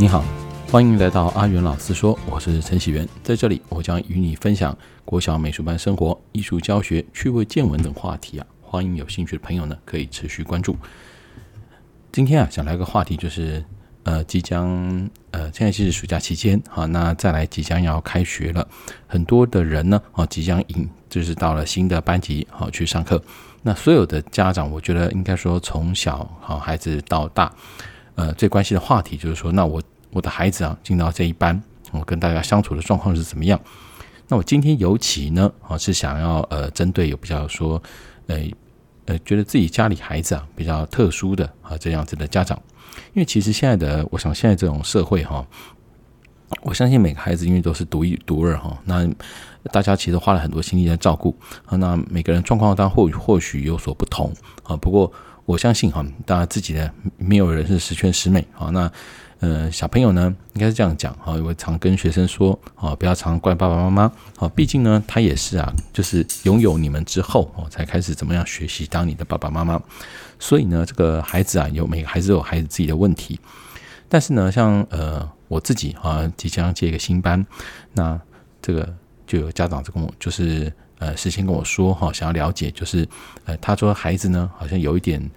你好，欢迎来到阿元老师说，我是陈喜元，在这里我将与你分享国小美术班生活、艺术教学、趣味见闻等话题啊，欢迎有兴趣的朋友呢可以持续关注。今天啊，想来个话题就是，呃，即将呃，现在是暑假期间啊，那再来即将要开学了，很多的人呢啊，即将迎就是到了新的班级好去上课，那所有的家长，我觉得应该说从小好孩子到大。呃，最关心的话题就是说，那我我的孩子啊进到这一班，我跟大家相处的状况是怎么样？那我今天尤其呢啊是想要呃针对有比较说，呃呃觉得自己家里孩子啊比较特殊的啊这样子的家长，因为其实现在的我想现在这种社会哈，我相信每个孩子因为都是独一独二哈，那大家其实花了很多心力在照顾，那每个人状况当然或或许有所不同啊，不过。我相信哈，大家自己的没有人是十全十美啊。那呃，小朋友呢，应该是这样讲哈。我常跟学生说啊，不要常怪爸爸妈妈啊。毕竟呢，他也是啊，就是拥有你们之后哦，才开始怎么样学习当你的爸爸妈妈。所以呢，这个孩子啊，有每个孩子有孩子自己的问题。但是呢，像呃我自己啊，即将接一个新班，那这个就有家长就跟我就是。呃，事先跟我说哈，想要了解，就是呃，他说孩子呢，好像有一点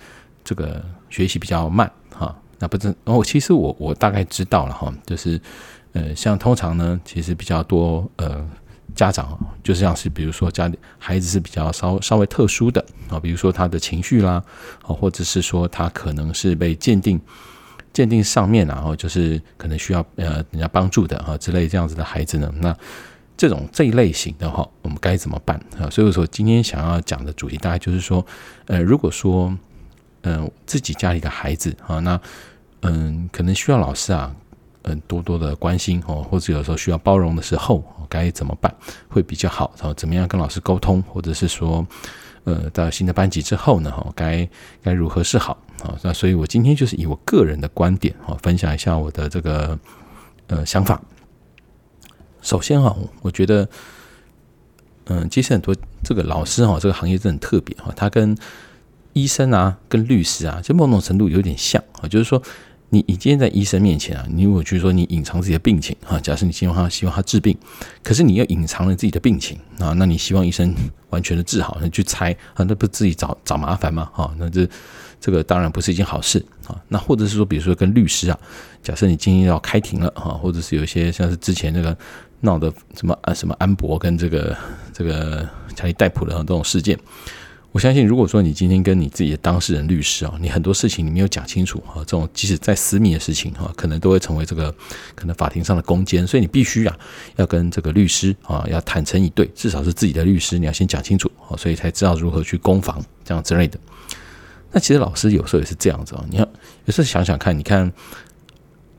这个学习比较慢哈。那不是，哦，其实我我大概知道了哈，就是呃，像通常呢，其实比较多呃家长，就是像是比如说家里孩子是比较稍稍微特殊的啊，比如说他的情绪啦，啊，或者是说他可能是被鉴定鉴定上面然后就是可能需要呃人家帮助的哈之类这样子的孩子呢，那。这种这一类型的哈，我们该怎么办啊？所以说，今天想要讲的主题大概就是说，呃，如果说，嗯、自己家里的孩子啊，那嗯，可能需要老师啊，嗯，多多的关心哦，或者有时候需要包容的时候，该怎么办会比较好？然后怎么样跟老师沟通，或者是说，呃，到新的班级之后呢，哈，该该如何是好啊？那所以我今天就是以我个人的观点啊，分享一下我的这个呃想法。首先哈，我觉得，嗯，其实很多这个老师哈，这个行业真的很特别哈，他跟医生啊、跟律师啊，就某种程度有点像啊，就是说，你你今天在医生面前啊，你如果去说你隐藏自己的病情啊，假设你希望他希望他治病，可是你又隐藏了自己的病情啊，那你希望医生完全的治好，你去猜啊，那不自己找找麻烦吗？哈，那这这个当然不是一件好事啊。那或者是说，比如说跟律师啊，假设你今天要开庭了哈，或者是有一些像是之前那个。闹的什么啊什么安博跟这个这个查理戴普的这种事件，我相信如果说你今天跟你自己的当事人律师啊，你很多事情你没有讲清楚啊，这种即使再私密的事情哈，可能都会成为这个可能法庭上的攻坚，所以你必须啊要跟这个律师啊要坦诚以对，至少是自己的律师，你要先讲清楚啊，所以才知道如何去攻防这样之类的。那其实老师有时候也是这样子啊，你要有时候想想看，你看。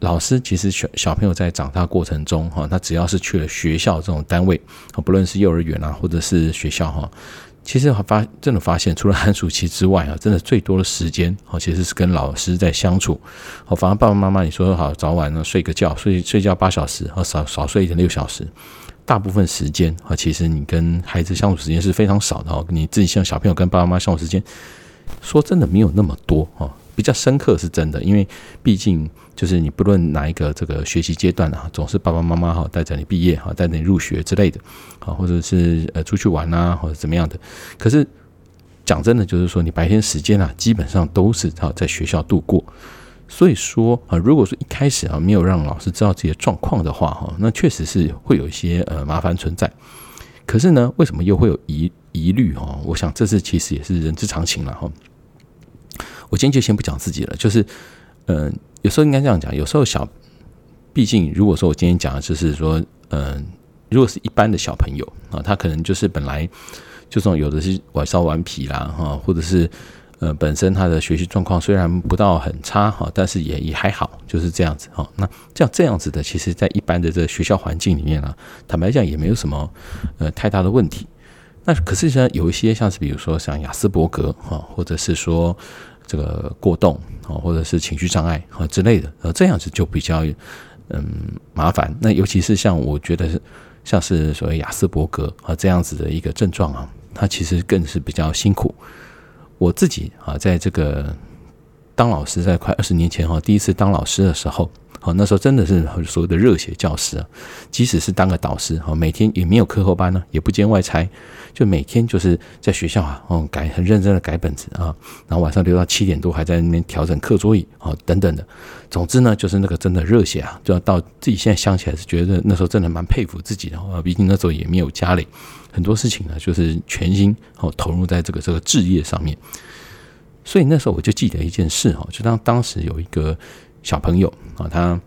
老师其实小小朋友在长大过程中哈，他只要是去了学校这种单位，不论是幼儿园啊，或者是学校哈，其实发真的发现，除了寒暑期之外啊，真的最多的时间哦，其实是跟老师在相处。哦，反而爸爸妈妈你说好早晚呢睡个觉，睡睡觉八小时，和少少睡一点六小时，大部分时间啊，其实你跟孩子相处时间是非常少的哦。你自己像小朋友跟爸爸妈妈相处时间，说真的没有那么多哦。比较深刻是真的，因为毕竟就是你不论哪一个这个学习阶段啊，总是爸爸妈妈哈带着你毕业哈，带着你入学之类的，啊，或者是呃出去玩啊，或者怎么样的。可是讲真的，就是说你白天时间啊，基本上都是哈在学校度过。所以说啊，如果说一开始啊没有让老师知道自己的状况的话哈，那确实是会有一些呃麻烦存在。可是呢，为什么又会有疑疑虑哈？我想这是其实也是人之常情了哈。我今天就先不讲自己了，就是，嗯、有时候应该这样讲，有时候小，毕竟如果说我今天讲的就是说，嗯、如果是一般的小朋友啊，他可能就是本来就这种有的是晚上顽皮啦哈，或者是呃本身他的学习状况虽然不到很差哈，但是也也还好，就是这样子哈。那这样这样子的，其实在一般的这个学校环境里面啊，坦白讲也没有什么呃太大的问题。那可是呢，有一些像是比如说像亚斯伯格哈，或者是说。这个过动啊，或者是情绪障碍啊之类的，呃，这样子就比较嗯麻烦。那尤其是像我觉得是像是所谓亚斯伯格啊这样子的一个症状啊，他其实更是比较辛苦。我自己啊，在这个当老师在快二十年前哈，第一次当老师的时候，好，那时候真的是所谓的热血教师啊，即使是当个导师哈，每天也没有课后班呢，也不兼外差，就每天就是在学校啊，哦，改很认真的改本子啊，然后晚上留到七点多还在那边调整课桌椅啊等等的。总之呢，就是那个真的热血啊，就要到自己现在想起来是觉得那时候真的蛮佩服自己的啊，毕竟那时候也没有家里，很多事情呢就是全心哦投入在这个这个置业上面。所以那时候我就记得一件事哈，就当当时有一个小朋友啊，他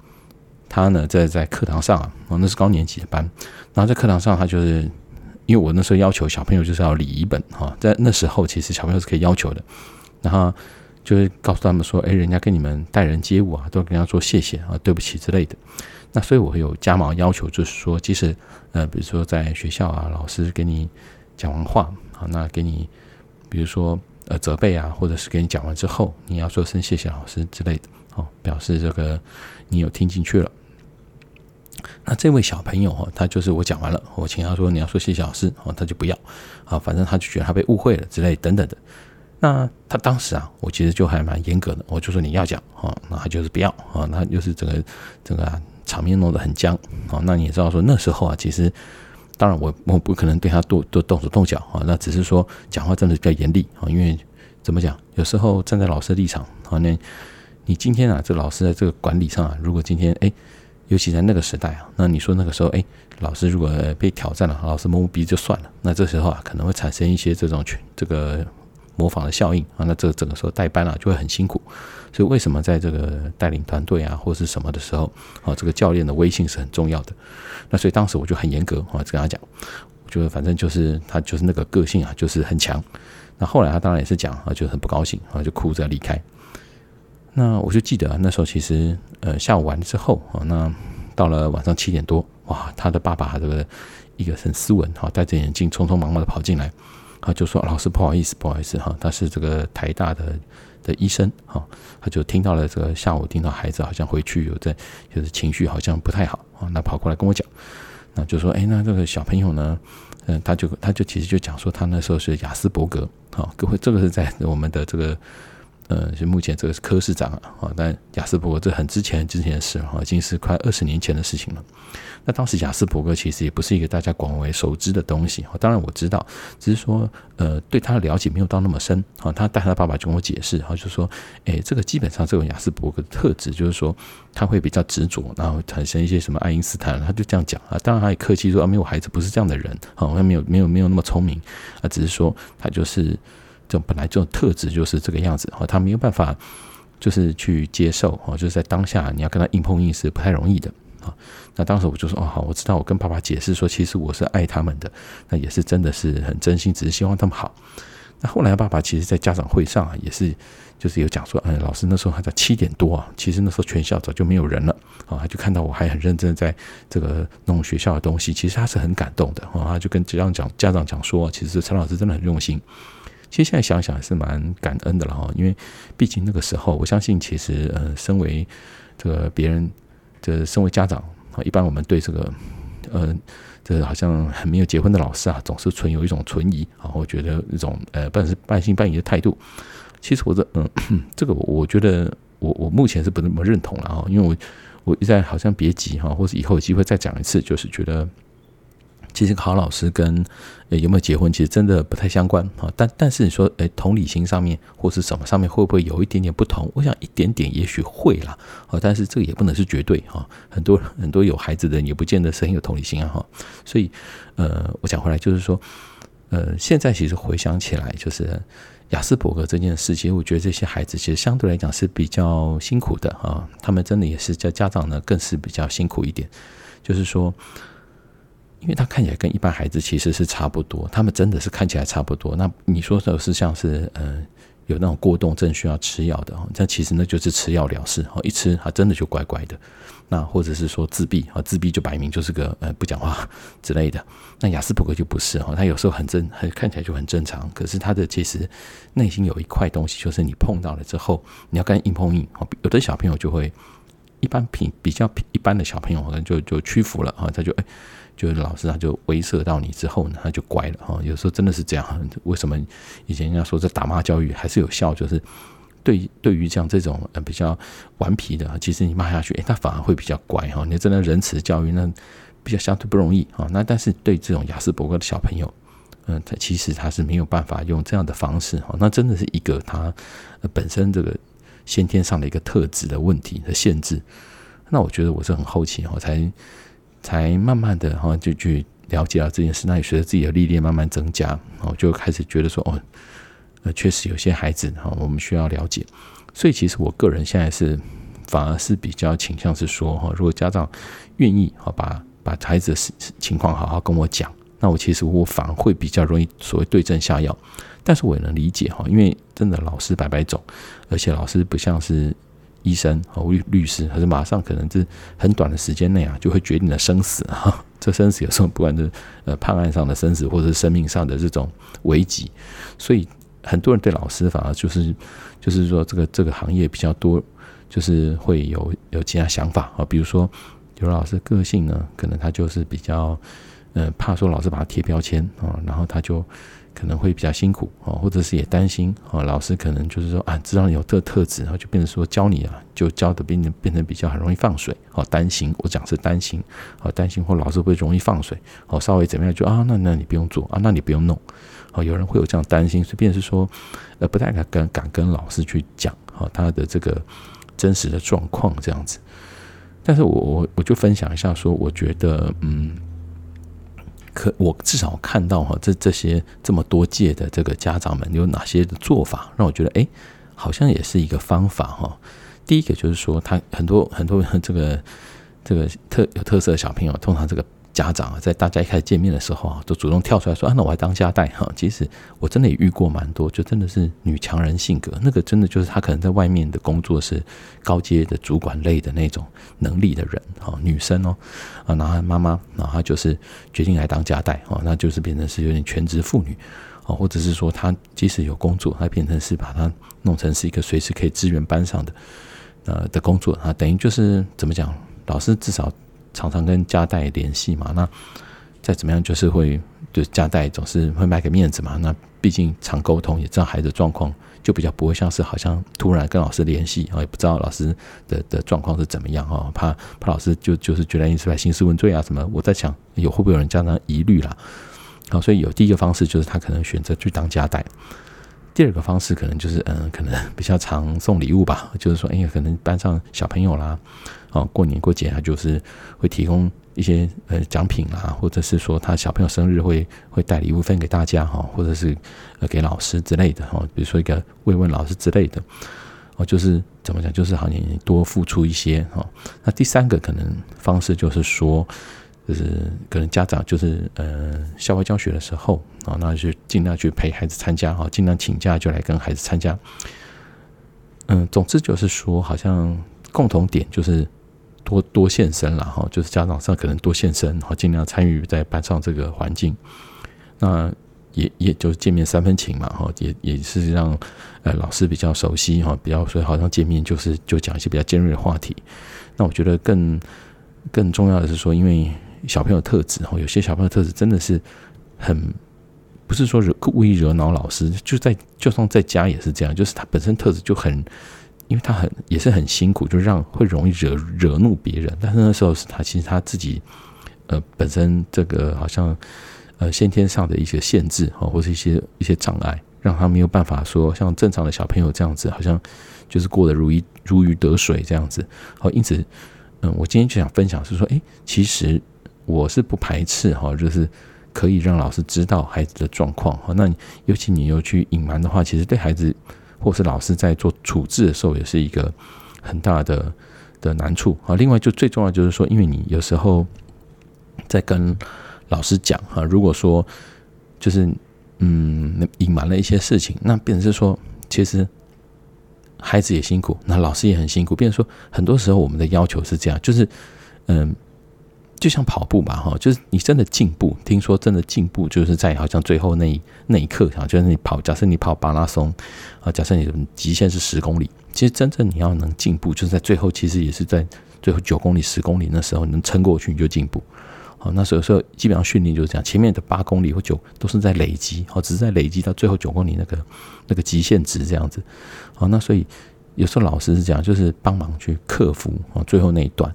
他呢在在课堂上啊，那是高年级的班，然后在课堂上他就是因为我那时候要求小朋友就是要礼仪本哈，在那时候其实小朋友是可以要求的，然后就是告诉他们说，哎，人家跟你们待人接物啊，都跟人家说谢谢啊，对不起之类的。那所以我有加码要求，就是说，即使呃，比如说在学校啊，老师给你讲完话啊，那给你比如说。呃，责备啊，或者是给你讲完之后，你要说声谢谢老师之类的，哦，表示这个你有听进去了。那这位小朋友哈，他就是我讲完了，我请他说你要说谢谢老师，哦，他就不要，啊，反正他就觉得他被误会了之类等等的。那他当时啊，我其实就还蛮严格的，我就说你要讲，哦，那他就是不要，啊，那就是整个整个、啊、场面弄得很僵，哦，那你也知道说那时候啊，其实。当然，我我不可能对他动动动手动脚啊，那只是说讲话真的比较严厉啊，因为怎么讲，有时候站在老师的立场啊，那你今天啊，这老师在这个管理上啊，如果今天哎，尤其在那个时代啊，那你说那个时候哎，老师如果被挑战了，老师摸摸鼻子就算了，那这时候啊，可能会产生一些这种群这个模仿的效应啊，那这个整个时候带班啊就会很辛苦。所以为什么在这个带领团队啊，或是什么的时候啊，这个教练的威信是很重要的。那所以当时我就很严格啊，跟他讲，我觉得反正就是他就是那个个性啊，就是很强。那后来他当然也是讲啊，就很不高兴啊，就哭着离开。那我就记得那时候其实呃下午完之后啊，那到了晚上七点多，哇，他的爸爸这个一个很斯文哈，戴着眼镜，匆匆忙忙的跑进来，他就说：“老师不好意思，不好意思哈，他是这个台大的。”的医生哈，他就听到了这个下午听到孩子好像回去有在，就是情绪好像不太好啊，那跑过来跟我讲，那就说哎，那这个小朋友呢，嗯，他就他就其实就讲说他那时候是雅斯伯格好，各位这个是在我们的这个。呃，就目前这个是科室长啊，啊但亚斯伯格这很之前之前的事哈，已经是快二十年前的事情了。那当时亚斯伯格其实也不是一个大家广为熟知的东西，当然我知道，只是说呃对他的了解没有到那么深啊。他带他爸爸就跟我解释，哈，就说，哎，这个基本上这种亚斯伯格的特质就是说他会比较执着，然后产生一些什么爱因斯坦，他就这样讲啊。当然他也客气说啊，没有孩子不是这样的人啊，他没有没有没有那么聪明啊，只是说他就是。这本来这种特质就是这个样子哈，他没有办法就是去接受哈，就是在当下你要跟他硬碰硬是不太容易的啊。那当时我就说哦好，我知道，我跟爸爸解释说，其实我是爱他们的，那也是真的是很真心，只是希望他们好。那后来爸爸其实在家长会上啊，也是就是有讲说，哎，老师那时候还在七点多啊，其实那时候全校早就没有人了啊，他就看到我还很认真在这个弄学校的东西，其实他是很感动的啊，他就跟家长讲家长讲说，其实陈老师真的很用心。其实现在想想还是蛮感恩的了哈，因为毕竟那个时候，我相信其实呃，身为这个别人，这身为家长啊，一般我们对这个呃，这好像还没有结婚的老师啊，总是存有一种存疑啊，我觉得一种呃，半是半信半疑的态度。其实我这嗯，这个我觉得我我目前是不那么认同了啊，因为我我一再好像别急哈，或是以后有机会再讲一次，就是觉得。其实考老师跟有没有结婚其实真的不太相关啊，但但是你说诶，同理心上面或是什么上面会不会有一点点不同？我想一点点也许会啦，啊，但是这个也不能是绝对哈。很多很多有孩子的人也不见得是很有同理心啊哈。所以呃，我讲回来就是说，呃，现在其实回想起来，就是雅斯伯格这件事，其实我觉得这些孩子其实相对来讲是比较辛苦的啊，他们真的也是叫家长呢更是比较辛苦一点，就是说。因为他看起来跟一般孩子其实是差不多，他们真的是看起来差不多。那你说的是像是呃有那种过动症需要吃药的，但其实那就是吃药了事哦，一吃他真的就乖乖的。那或者是说自闭啊，自闭就摆明就是个呃不讲话之类的。那亚斯伯格就不是哈，他有时候很正，很看起来就很正常，可是他的其实内心有一块东西，就是你碰到了之后，你要跟硬碰硬。有的小朋友就会一般平比较一般的小朋友可能就就屈服了啊，他就哎。就是老师他就威慑到你之后呢，他就乖了哈。有时候真的是这样。为什么以前人家说这打骂教育还是有效？就是对对于像这种呃比较顽皮的，其实你骂下去，诶，他反而会比较乖哈。你真的仁慈教育那比较相对不容易啊。那但是对这种雅斯伯格的小朋友，嗯，他其实他是没有办法用这样的方式哈。那真的是一个他本身这个先天上的一个特质的问题的限制。那我觉得我是很好奇哈，才才慢慢的哈就去了解到这件事。那也随着自己的历练慢慢增加，我就开始觉得说哦。呃，确实有些孩子哈，我们需要了解。所以，其实我个人现在是反而是比较倾向是说哈，如果家长愿意哈，把把孩子的情况好好跟我讲，那我其实我反而会比较容易所谓对症下药。但是我也能理解哈，因为真的老师白白走，而且老师不像是医生和律律师，还是马上可能是很短的时间内啊，就会决定了生死 哈。这生死有时候不管是呃判案上的生死，或者是生命上的这种危急，所以。很多人对老师反而就是，就是说这个这个行业比较多，就是会有有其他想法啊。比如说，有老师个性呢，可能他就是比较，呃，怕说老师把他贴标签啊，然后他就可能会比较辛苦啊，或者是也担心啊，老师可能就是说啊，知道你有这特质，然后就变成说教你啊，就教的变成变成比较很容易放水哦，担心我讲是担心哦，担心或老师会容易放水哦，稍微怎么样就啊，那那你不用做啊，那你不用弄。哦，有人会有这样担心，所以便是说，呃，不太敢跟敢跟老师去讲，哈，他的这个真实的状况这样子。但是我我我就分享一下，说我觉得，嗯，可我至少看到哈，这这些这么多届的这个家长们有哪些的做法，让我觉得，哎，好像也是一个方法哈。第一个就是说，他很多很多这个这个特有特色的小朋友，通常这个。家长啊，在大家一开始见面的时候啊，都主动跳出来说：“啊，那我还当家带哈。”其实我真的也遇过蛮多，就真的是女强人性格，那个真的就是她可能在外面的工作是高阶的主管类的那种能力的人哈，女生哦啊，然后妈妈，然后她就是决定来当家带哈，那就是变成是有点全职妇女哦，或者是说她即使有工作，她变成是把她弄成是一个随时可以支援班上的呃的工作啊，等于就是怎么讲，老师至少。常常跟家代联系嘛，那再怎么样就是会，就家代总是会卖个面子嘛。那毕竟常沟通，也知道孩子状况，就比较不会像是好像突然跟老师联系啊，也不知道老师的的状况是怎么样哦，怕怕老师就就是觉得你是来兴师问罪啊什么。我在想有会不会有人家长疑虑啦？好，所以有第一个方式就是他可能选择去当家代。第二个方式可能就是嗯，可能 比较常送礼物吧，就是说，哎，可能班上小朋友啦，哦，过年过节他就是会提供一些呃奖品啦，或者是说他小朋友生日会会带礼物分给大家哈，或者是呃给老师之类的哈，比如说一个慰问老师之类的，哦，就是怎么讲，就是好像你多付出一些哈。那第三个可能方式就是说。就是可能家长就是呃校外教学的时候啊，那就尽量去陪孩子参加哈，尽量请假就来跟孩子参加。嗯，总之就是说，好像共同点就是多多现身了哈，就是家长上可能多现身，然后，尽量参与在班上这个环境。那也也就见面三分情嘛哈，也也是让呃老师比较熟悉哈，比较所以好像见面就是就讲一些比较尖锐的话题。那我觉得更更重要的是说，因为小朋友特质哈，有些小朋友特质真的是很，不是说惹故意惹恼老师，就在就算在家也是这样，就是他本身特质就很，因为他很也是很辛苦，就让会容易惹惹怒别人。但是那时候是他其实他自己呃本身这个好像呃先天上的一些限制哈，或是一些一些障碍，让他没有办法说像正常的小朋友这样子，好像就是过得如鱼如鱼得水这样子。好，因此嗯，我今天就想分享是说，哎，其实。我是不排斥哈，就是可以让老师知道孩子的状况哈。那尤其你又去隐瞒的话，其实对孩子或是老师在做处置的时候，也是一个很大的的难处啊。另外，就最重要就是说，因为你有时候在跟老师讲哈，如果说就是嗯隐瞒了一些事情，那变成是说，其实孩子也辛苦，那老师也很辛苦。变成说，很多时候我们的要求是这样，就是嗯。就像跑步吧，哈，就是你真的进步。听说真的进步，就是在好像最后那一那一刻，哈，就是你跑，假设你跑马拉松，啊，假设你的极限是十公里，其实真正你要能进步，就是在最后，其实也是在最后九公里、十公里那时候，你能撑过去你就进步。好，那所以说基本上训练就是这样，前面的八公里或九都是在累积，好，只是在累积到最后九公里那个那个极限值这样子。好，那所以有时候老师是这样，就是帮忙去克服啊最后那一段。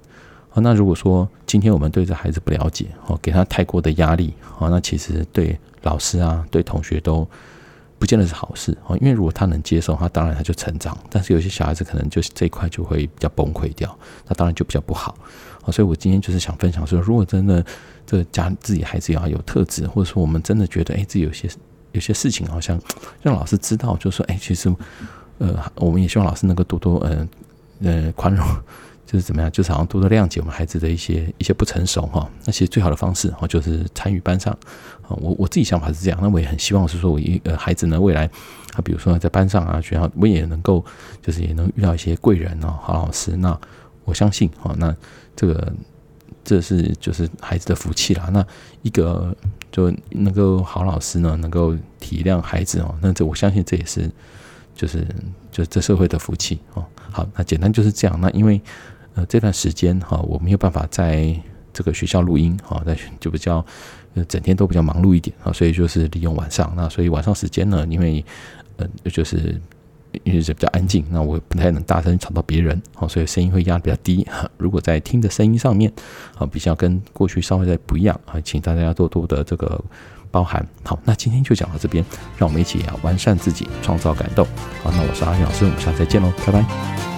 好，那如果说今天我们对这孩子不了解，哦，给他太过的压力，好，那其实对老师啊，对同学都。不见得是好事哦，因为如果他能接受，他当然他就成长。但是有些小孩子可能就是这一块就会比较崩溃掉，那当然就比较不好。所以我今天就是想分享说，如果真的这家自己孩子要有特质，或者说我们真的觉得，哎，自己有些有些事情好像让老师知道，就说，哎，其实呃，我们也希望老师能够多多呃呃宽容。就是怎么样？就是好像多多谅解我们孩子的一些一些不成熟哈。那其实最好的方式哈，就是参与班上啊。我我自己想法是这样，那我也很希望是说，我一个孩子呢，未来他比如说在班上啊，学校我也能够就是也能遇到一些贵人哦，好老师。那我相信哈，那这个这是就是孩子的福气啦。那一个就能够好老师呢，能够体谅孩子哦，那这我相信这也是就是就是这社会的福气哦。好，那简单就是这样。那因为。呃，这段时间哈，我没有办法在这个学校录音哈，在就比较呃整天都比较忙碌一点啊，所以就是利用晚上。那所以晚上时间呢，因为呃就是因为是比较安静，那我不太能大声吵到别人，好，所以声音会压得比较低。如果在听的声音上面啊，比较跟过去稍微再不一样啊，请大家多多的这个包涵。好，那今天就讲到这边，让我们一起啊完善自己，创造感动。好，那我是阿云老师，我们下次再见喽，拜拜。